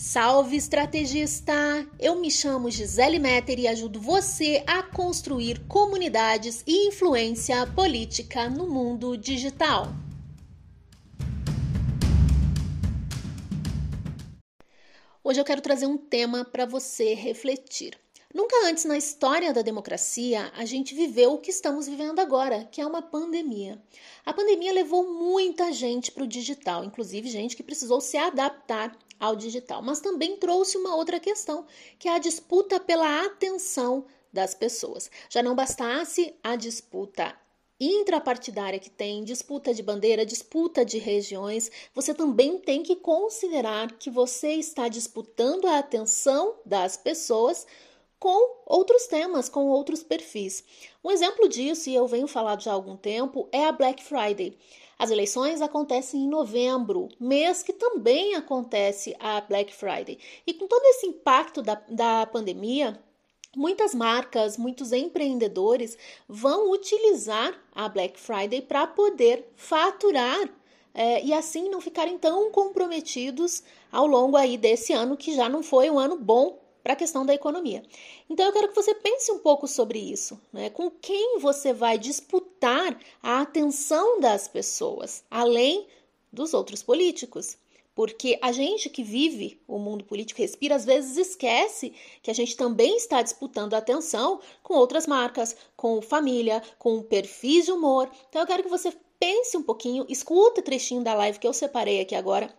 Salve estrategista! Eu me chamo Gisele Metter e ajudo você a construir comunidades e influência política no mundo digital. Hoje eu quero trazer um tema para você refletir. Nunca antes na história da democracia a gente viveu o que estamos vivendo agora, que é uma pandemia. A pandemia levou muita gente para o digital, inclusive gente que precisou se adaptar ao digital, mas também trouxe uma outra questão, que é a disputa pela atenção das pessoas. Já não bastasse a disputa intrapartidária que tem, disputa de bandeira, disputa de regiões, você também tem que considerar que você está disputando a atenção das pessoas com outros temas, com outros perfis. Um exemplo disso, e eu venho falando já há algum tempo, é a Black Friday. As eleições acontecem em novembro, mês que também acontece a Black Friday. E com todo esse impacto da, da pandemia, Muitas marcas, muitos empreendedores vão utilizar a Black Friday para poder faturar é, e assim não ficarem tão comprometidos ao longo aí desse ano que já não foi um ano bom para a questão da economia. Então eu quero que você pense um pouco sobre isso, né? Com quem você vai disputar a atenção das pessoas, além dos outros políticos. Porque a gente que vive o mundo político, respira, às vezes esquece que a gente também está disputando a atenção com outras marcas, com família, com perfis de humor. Então eu quero que você pense um pouquinho, escuta o trechinho da live que eu separei aqui agora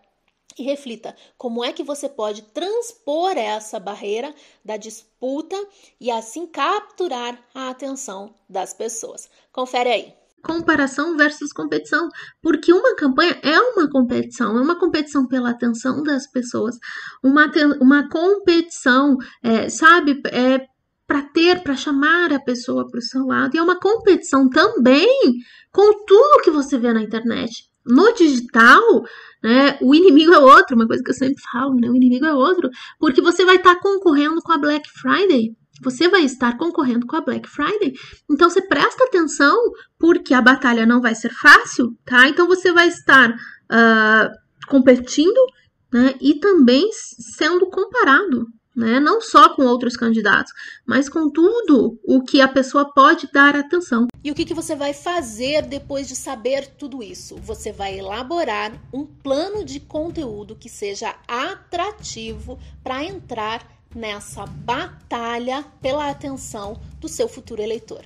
e reflita como é que você pode transpor essa barreira da disputa e assim capturar a atenção das pessoas. Confere aí. Comparação versus competição, porque uma campanha é uma competição, é uma competição pela atenção das pessoas, uma, uma competição, é, sabe, é, para ter, para chamar a pessoa para o seu lado, e é uma competição também com tudo que você vê na internet. No digital, né, o inimigo é outro, uma coisa que eu sempre falo, né, o inimigo é outro, porque você vai estar tá concorrendo com a Black Friday. Você vai estar concorrendo com a Black Friday. Então você presta atenção, porque a batalha não vai ser fácil, tá? Então você vai estar uh, competindo né, e também sendo comparado né? Não só com outros candidatos, mas com tudo o que a pessoa pode dar atenção. E o que, que você vai fazer depois de saber tudo isso? Você vai elaborar um plano de conteúdo que seja atrativo para entrar nessa batalha pela atenção do seu futuro eleitor.